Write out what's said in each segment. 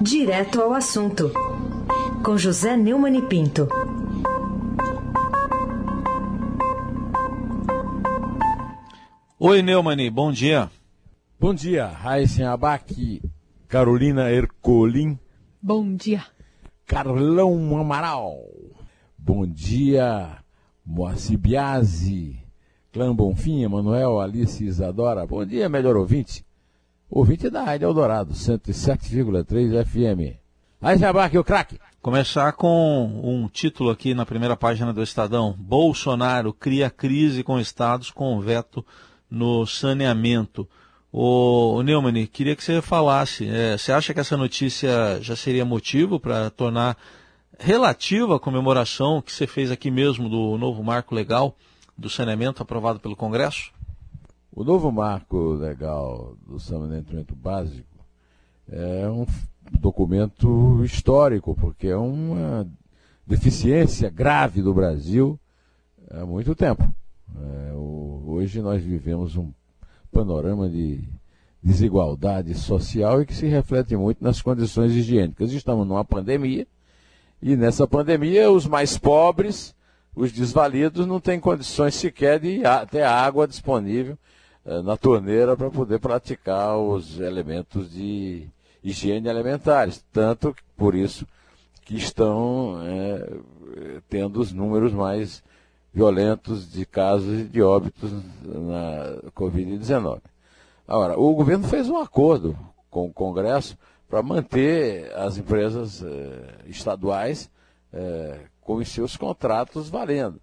Direto ao assunto, com José Neumann e Pinto. Oi, Neumani, bom dia. Bom dia, Raíssen Abac, Carolina Ercolim. Bom dia. Carlão Amaral. Bom dia, Moacir Biasi, Clã Bonfim, Emanuel, Alice Isadora. Bom dia, melhor ouvinte. Ouvinte da Rádio Eldorado, 107,3 FM. Raíssen Abac, o craque. Começar com um título aqui na primeira página do Estadão. Bolsonaro cria crise com estados com veto no saneamento. O Neumann, queria que você falasse, é, você acha que essa notícia já seria motivo para tornar relativa a comemoração que você fez aqui mesmo do novo marco legal do saneamento aprovado pelo Congresso? O novo marco legal do saneamento básico é um documento histórico, porque é uma deficiência grave do Brasil há muito tempo. É, hoje nós vivemos um panorama de desigualdade social e que se reflete muito nas condições higiênicas. Estamos numa pandemia e nessa pandemia os mais pobres, os desvalidos, não têm condições sequer de ter água disponível na torneira para poder praticar os elementos de higiene alimentares. Tanto por isso que estão é, tendo os números mais violentos de casos de óbitos na Covid-19. Agora, o governo fez um acordo com o Congresso para manter as empresas eh, estaduais eh, com os seus contratos valendo.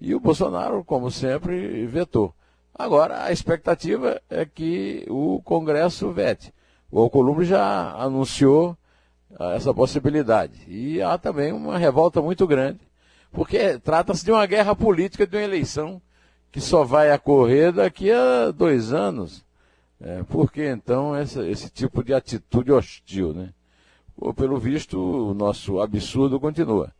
E o Bolsonaro, como sempre, vetou. Agora, a expectativa é que o Congresso vete. O Alcolumbre já anunciou ah, essa possibilidade. E há também uma revolta muito grande porque trata-se de uma guerra política, de uma eleição que só vai ocorrer daqui a dois anos. É, por que então essa, esse tipo de atitude hostil? Né? Pelo visto, o nosso absurdo continua.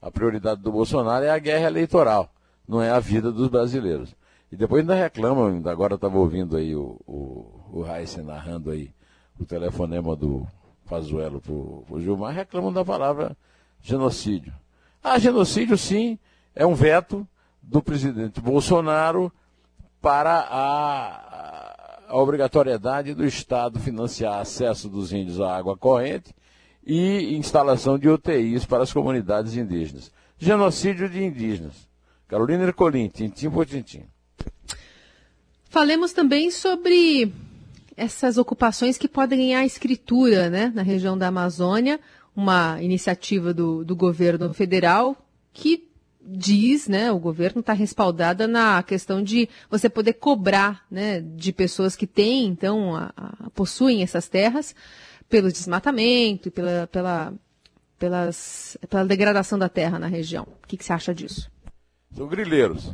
A prioridade do Bolsonaro é a guerra eleitoral, não é a vida dos brasileiros. E depois ainda reclamam, agora estava ouvindo aí o, o, o narrando aí o telefonema do Pazuello para o Gilmar, reclamam da palavra genocídio. Ah, genocídio, sim, é um veto do presidente Bolsonaro para a, a obrigatoriedade do Estado financiar acesso dos índios à água corrente e instalação de UTIs para as comunidades indígenas. Genocídio de indígenas. Carolina Ercolim, tintim por tintim. Falemos também sobre essas ocupações que podem ganhar escritura né, na região da Amazônia uma iniciativa do, do governo federal que diz, né, o governo está respaldada na questão de você poder cobrar, né, de pessoas que têm, então, a, a, possuem essas terras, pelo desmatamento, pela, pela, pelas, pela degradação da terra na região. O que, que você acha disso? São grileiros.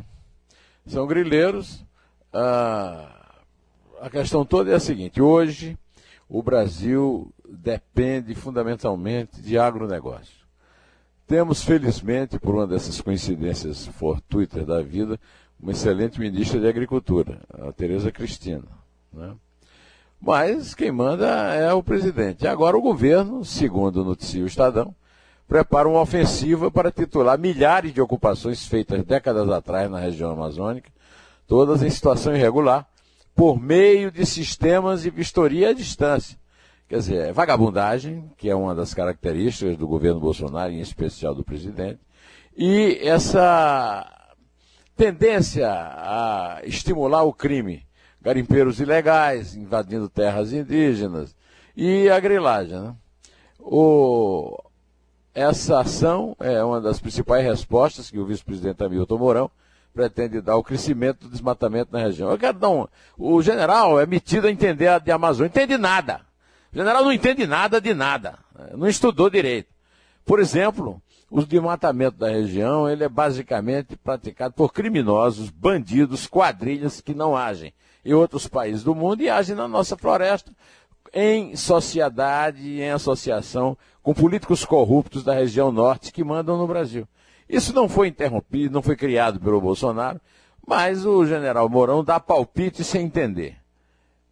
São grileiros. Ah, a questão toda é a seguinte: hoje o Brasil depende fundamentalmente de agronegócio. Temos, felizmente, por uma dessas coincidências fortuitas da vida, uma excelente ministra de Agricultura, a Tereza Cristina. Né? Mas quem manda é o presidente. Agora o governo, segundo noticia o Estadão, prepara uma ofensiva para titular milhares de ocupações feitas décadas atrás na região amazônica, todas em situação irregular, por meio de sistemas de vistoria à distância Quer dizer, é vagabundagem, que é uma das características do governo Bolsonaro, em especial do presidente, e essa tendência a estimular o crime, garimpeiros ilegais, invadindo terras indígenas, e a grilagem. Né? O, essa ação é uma das principais respostas que o vice-presidente Hamilton Mourão pretende dar ao crescimento do desmatamento na região. Eu quero dar um. O general é metido a entender a de Amazônia, entende nada. O general não entende nada de nada, não estudou direito. Por exemplo, o desmatamento da região ele é basicamente praticado por criminosos, bandidos, quadrilhas que não agem em outros países do mundo e agem na nossa floresta em sociedade, em associação com políticos corruptos da região norte que mandam no Brasil. Isso não foi interrompido, não foi criado pelo Bolsonaro, mas o general Mourão dá palpite sem entender.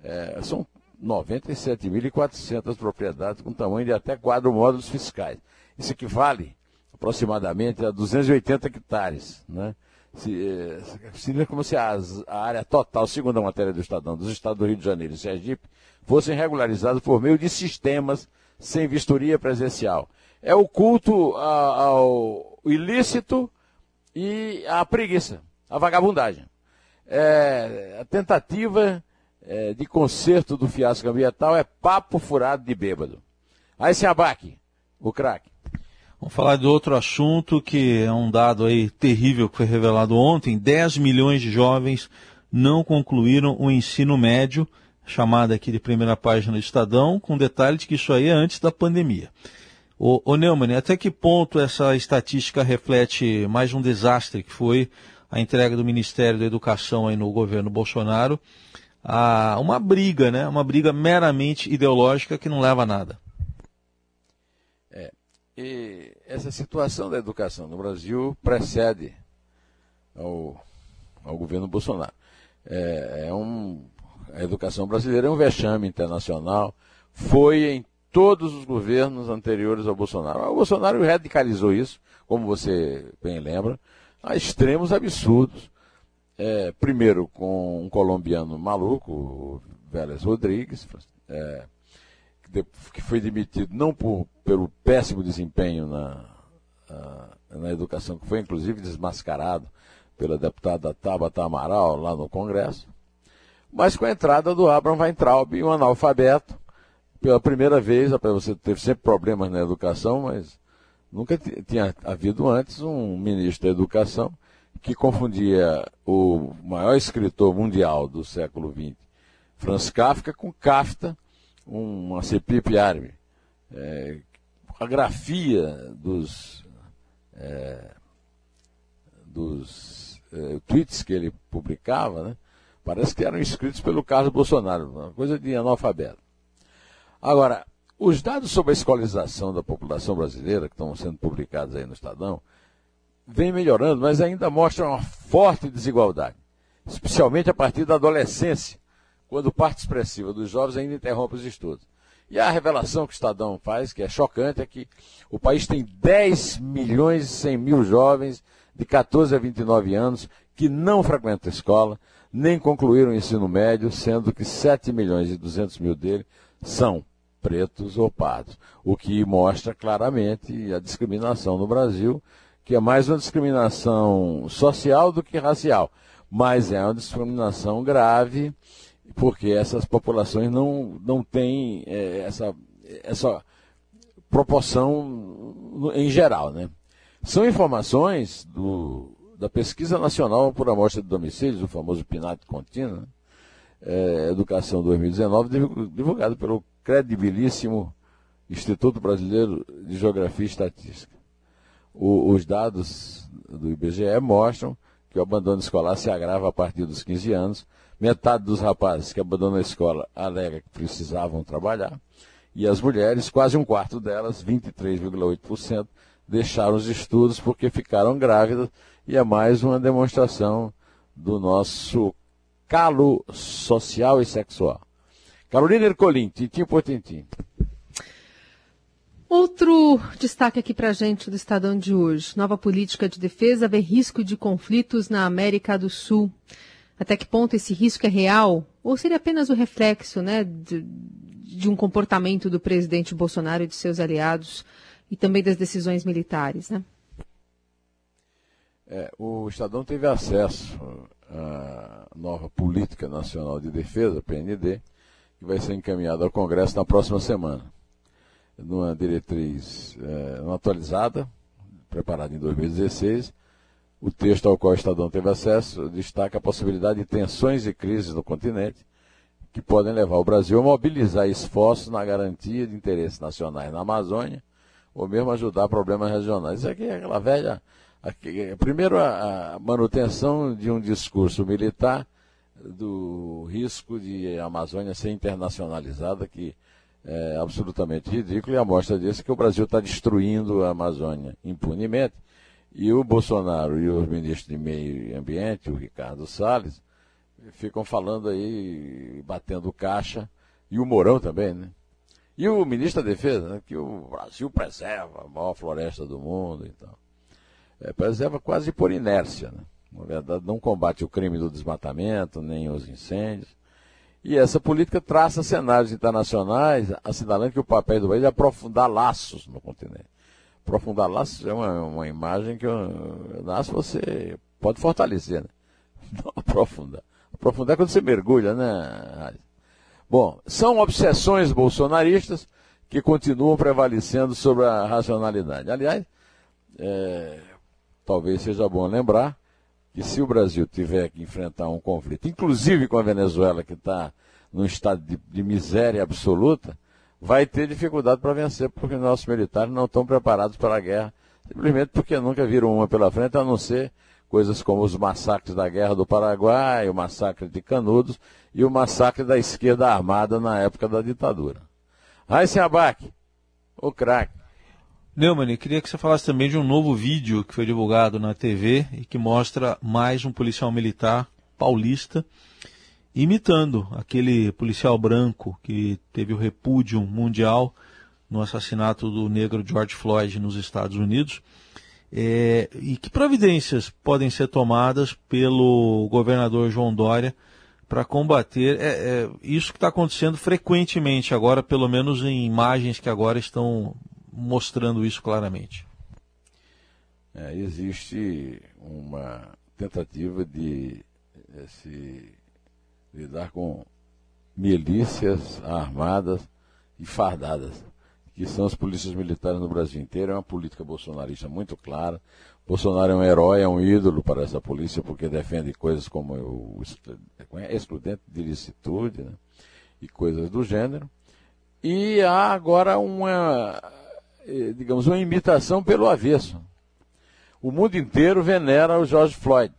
É, são 97.400 propriedades com tamanho de até quatro módulos fiscais. Isso equivale aproximadamente a 280 hectares. Né? Se, seria como se a, a, área total, segundo a matéria do Estadão, dos estados do Rio de Janeiro e Sergipe, fossem regularizadas por meio de sistemas sem vistoria presencial. É o culto ao ilícito e à preguiça, à vagabundagem. É, a tentativa é, de conserto do fiasco ambiental é papo furado de bêbado. Aí se abaque, o craque. Vamos falar de outro assunto que é um dado aí terrível que foi revelado ontem. 10 milhões de jovens não concluíram o ensino médio, chamada aqui de primeira página do Estadão, com detalhe de que isso aí é antes da pandemia. O, o Neumann, até que ponto essa estatística reflete mais um desastre que foi a entrega do Ministério da Educação aí no governo Bolsonaro a uma briga, né? Uma briga meramente ideológica que não leva a nada. E essa situação da educação no Brasil precede ao, ao governo Bolsonaro. É, é um, a educação brasileira é um vexame internacional, foi em todos os governos anteriores ao Bolsonaro. O Bolsonaro radicalizou isso, como você bem lembra, a extremos absurdos é, primeiro com um colombiano maluco, o Vélez Rodrigues, é, que foi demitido não por, pelo péssimo desempenho na, na educação, que foi inclusive desmascarado pela deputada Tabata Amaral lá no Congresso, mas com a entrada do Abraham Weintraub, um analfabeto, pela primeira vez, você teve sempre problemas na educação, mas nunca tinha havido antes um ministro da educação que confundia o maior escritor mundial do século XX, Franz Kafka, com Kafta, uma cepipe árabe. É, a grafia dos, é, dos é, tweets que ele publicava, né, parece que eram escritos pelo Carlos Bolsonaro, uma coisa de analfabeto. Agora, os dados sobre a escolarização da população brasileira, que estão sendo publicados aí no Estadão, vem melhorando, mas ainda mostra uma forte desigualdade, especialmente a partir da adolescência, quando parte expressiva dos jovens ainda interrompe os estudos. E a revelação que o Estadão faz, que é chocante, é que o país tem 10 milhões e 100 mil jovens de 14 a 29 anos que não frequentam a escola, nem concluíram o ensino médio, sendo que 7 milhões e 200 mil deles são pretos ou pardos, o que mostra claramente a discriminação no Brasil que é mais uma discriminação social do que racial, mas é uma discriminação grave, porque essas populações não, não têm é, essa, essa proporção em geral. Né? São informações do, da Pesquisa Nacional por Amostra de Domicílios, o famoso PNAT contínuo, né? é, Educação 2019, divulgado pelo credibilíssimo Instituto Brasileiro de Geografia e Estatística o, os dados do IBGE mostram que o abandono escolar se agrava a partir dos 15 anos. Metade dos rapazes que abandonam a escola alega que precisavam trabalhar. E as mulheres, quase um quarto delas, 23,8%, deixaram os estudos porque ficaram grávidas. E é mais uma demonstração do nosso calo social e sexual. Carolina Ercolim, tintim por tintim. Outro destaque aqui para a gente do Estadão de hoje. Nova política de defesa vê risco de conflitos na América do Sul. Até que ponto esse risco é real? Ou seria apenas o reflexo né, de, de um comportamento do presidente Bolsonaro e de seus aliados e também das decisões militares? Né? É, o Estadão teve acesso à nova Política Nacional de Defesa, PND, que vai ser encaminhada ao Congresso na próxima semana numa diretriz é, atualizada, preparada em 2016. O texto ao qual o Estadão teve acesso destaca a possibilidade de tensões e crises no continente que podem levar o Brasil a mobilizar esforços na garantia de interesses nacionais na Amazônia ou mesmo ajudar problemas regionais. Isso aqui é aquela velha. Aqui, primeiro, a, a manutenção de um discurso militar do risco de a Amazônia ser internacionalizada, que é, absolutamente ridículo, e a mostra disso é que o Brasil está destruindo a Amazônia impunemente, e o Bolsonaro e os ministros de Meio Ambiente, o Ricardo Salles, ficam falando aí, batendo caixa, E o Mourão também, né? E o ministro da Defesa, né, que o Brasil preserva a maior floresta do mundo e tal. É, preserva quase por inércia, né? Na verdade, não combate o crime do desmatamento, nem os incêndios. E essa política traça cenários internacionais, assinalando que o papel do país é aprofundar laços no continente. Aprofundar laços é uma, uma imagem que laço você pode fortalecer, né? Não aprofundar. Aprofundar é quando você mergulha, né? Bom, são obsessões bolsonaristas que continuam prevalecendo sobre a racionalidade. Aliás, é, talvez seja bom lembrar que se o Brasil tiver que enfrentar um conflito, inclusive com a Venezuela, que está num estado de, de, miséria absoluta, vai ter dificuldade para vencer, porque nossos militares não estão preparados para a guerra, simplesmente porque nunca viram uma pela frente, a não ser coisas como os massacres da Guerra do Paraguai, o massacre de Canudos e o massacre da esquerda armada na época da ditadura. Raíssa Abac, o craque. Neumann, queria que você falasse também de um novo vídeo que foi divulgado na TV e que mostra mais um policial militar paulista imitando aquele policial branco que teve o repúdio mundial no assassinato do negro George Floyd nos Estados Unidos. É, e que providências podem ser tomadas pelo governador João Dória para combater é, é, isso que está acontecendo frequentemente agora, pelo menos em imagens que agora estão mostrando isso claramente? É, existe uma tentativa de se lidar com milícias armadas e fardadas, que são as polícias militares no Brasil inteiro. É uma política bolsonarista muito clara. Bolsonaro é um herói, é um ídolo para essa polícia, porque defende coisas como o excludente de licitude né? e coisas do gênero. E há agora uma eh, digamos, uma imitação pelo avesso. O mundo inteiro venera o George Floyd.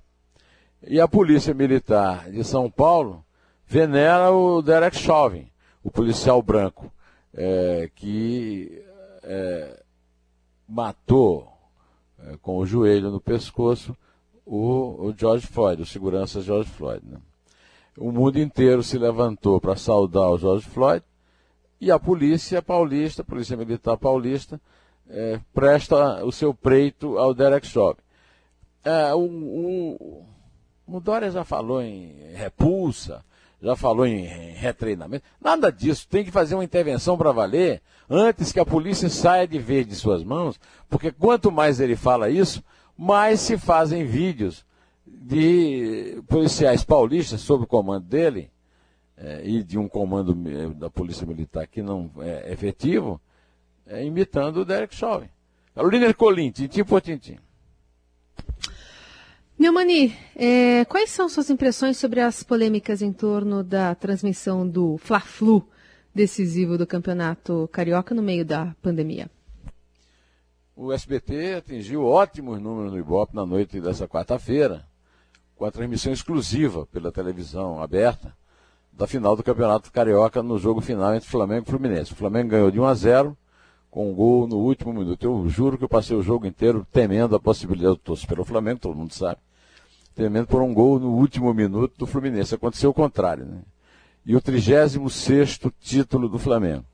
E a Polícia Militar de São Paulo venera o Derek Chauvin, o policial branco, é, que é, matou é, com o joelho no pescoço o, o, George Floyd, o segurança George Floyd. Né? O mundo inteiro se levantou para saudar o George Floyd e a polícia paulista, a polícia militar paulista, é, presta o seu preito ao Derek Chauvin. É, o Dória já falou em repulsa, já falou em retreinamento. Nada disso. Tem que fazer uma intervenção para valer antes que a polícia saia de vez de suas mãos, porque quanto mais ele fala isso, mais se fazem vídeos de policiais paulistas sob o comando dele é, e de um comando da Polícia Militar que não é efetivo, é, imitando o Derek Chauvin. Carolina Ercolim, tintim por tintim. Neumani, é, quais são suas impressões sobre as polêmicas em torno da transmissão do Fla-Flu decisivo do Campeonato Carioca no meio da pandemia? O SBT atingiu ótimos números no Ibope na noite dessa quarta-feira, com a transmissão exclusiva pela televisão aberta da final do Campeonato Carioca no jogo final entre Flamengo e Fluminense. O Flamengo ganhou de 1 a 0 com um gol no último minuto. Eu juro que eu passei o jogo inteiro temendo a possibilidade, eu torço pelo Flamengo, todo mundo sabe, temendo por um gol no último minuto do Fluminense. Aconteceu o contrário, né? E o 36 título do Flamengo.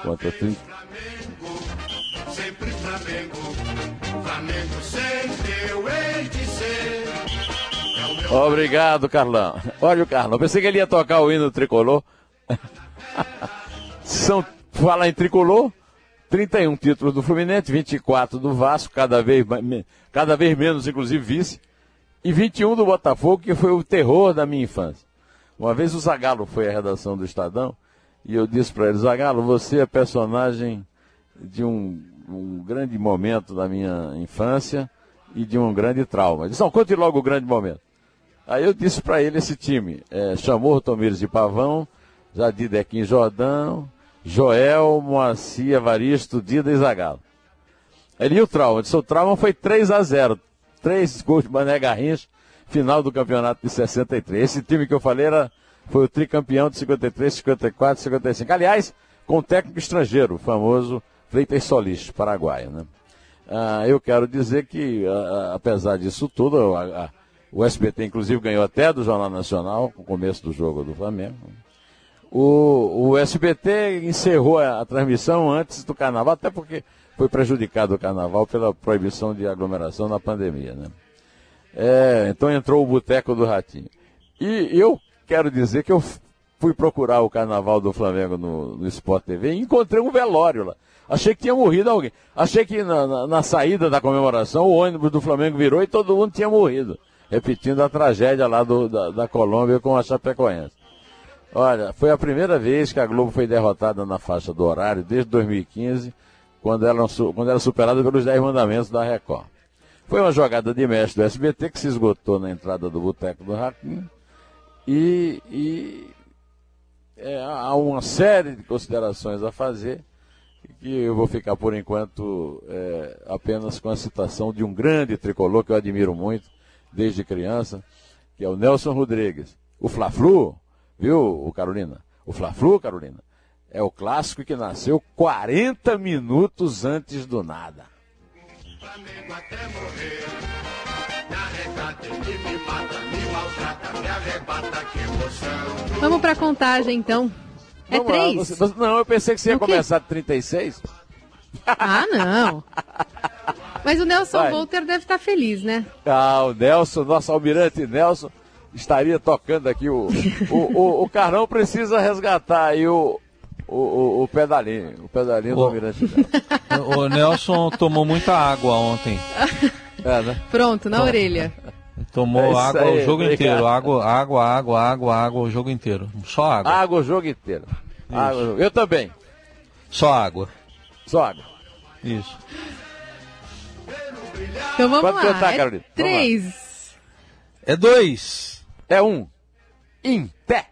Contra 30... Flamengo, sempre Flamengo, Flamengo sempre eu hei de ser. Obrigado, Carlão. Olha o Carlão. Pensei que ele ia tocar o hino tricolor. São, falar em tricolor, 31 títulos do Fluminense, 24 do Vasco, cada vez, cada vez menos, inclusive, vice. E 21 do Botafogo, que foi o terror da minha infância. Uma vez o Zagalo foi à redação do Estadão e eu disse para ele, Zagalo, você é personagem de um, um, grande momento da minha infância e de um grande trauma. Ele disse, não, conte logo o grande momento. Aí eu disse para ele esse time, é, chamou o Tomires de Pavão, Jadir Dequim Jordão, Joel, Moacir, Evaristo, Dida e Zagalo. Ele e o trauma, disse, o trauma foi 3 a 0 Três gols de Mané Garrincha, final do campeonato de 63. Esse time que eu falei era, foi o tricampeão de 53, 54, 55. Aliás, com técnico estrangeiro, o famoso Freitas Solis, paraguaio. Né? Ah, eu quero dizer que, ah, apesar disso tudo, a, a o SBT, inclusive, ganhou até do Jornal Nacional, com o começo do jogo do Flamengo. O, o SBT encerrou a, a transmissão antes do carnaval, até porque foi prejudicado o carnaval pela proibição de aglomeração na pandemia, né? É, então entrou o Boteco do Ratinho. E eu quero dizer que eu fui procurar o carnaval do Flamengo no, no Sport TV e encontrei um velório lá. Achei que tinha morrido alguém. Achei que na, na, na, saída da comemoração o ônibus do Flamengo virou e todo mundo tinha morrido. Repetindo a tragédia lá do, da, da Colômbia com a Chapecoense. Olha, foi a primeira vez que a Globo foi derrotada na faixa do horário desde 2015, quando era, quando era superada pelos 10 mandamentos da Record. Foi uma jogada de mestre do SBT que se esgotou na entrada do Boteco do Ratinho. E, e é, há uma série de considerações a fazer que eu vou ficar por enquanto é, apenas com a citação de um grande tricolor que eu admiro muito desde criança, que é o Nelson Rodrigues. O Fla-Flu, viu, o Carolina? O Fla-Flu, Carolina, é o clássico que nasceu 40 minutos antes do nada. Flamengo até morrer. Me mata, me maltrata, me arrebata, que emoção. Vamos pra contagem então. É Vamos três? Lá, você, você, não, eu pensei que você ia começar de 36. Ah, não. Mas o Nelson Vai. Volter deve estar feliz, né? Ah, o Nelson, nosso almirante Nelson, estaria tocando aqui. O, o, o, o Carrão precisa resgatar aí o, o, o, o pedalinho, o pedalinho o, do Almirante Nelson. O Nelson tomou muita água ontem. É, né? Pronto, na orelha. Tomou é água aí, o jogo obrigado. inteiro. Água, água, água, água, água o jogo inteiro. Só água. Água o jogo inteiro. Água, eu também. Só água. Só água. Isso. Então vamos Pode lá. Tentar, é Carolina. Três. É dois. É um. Em pé.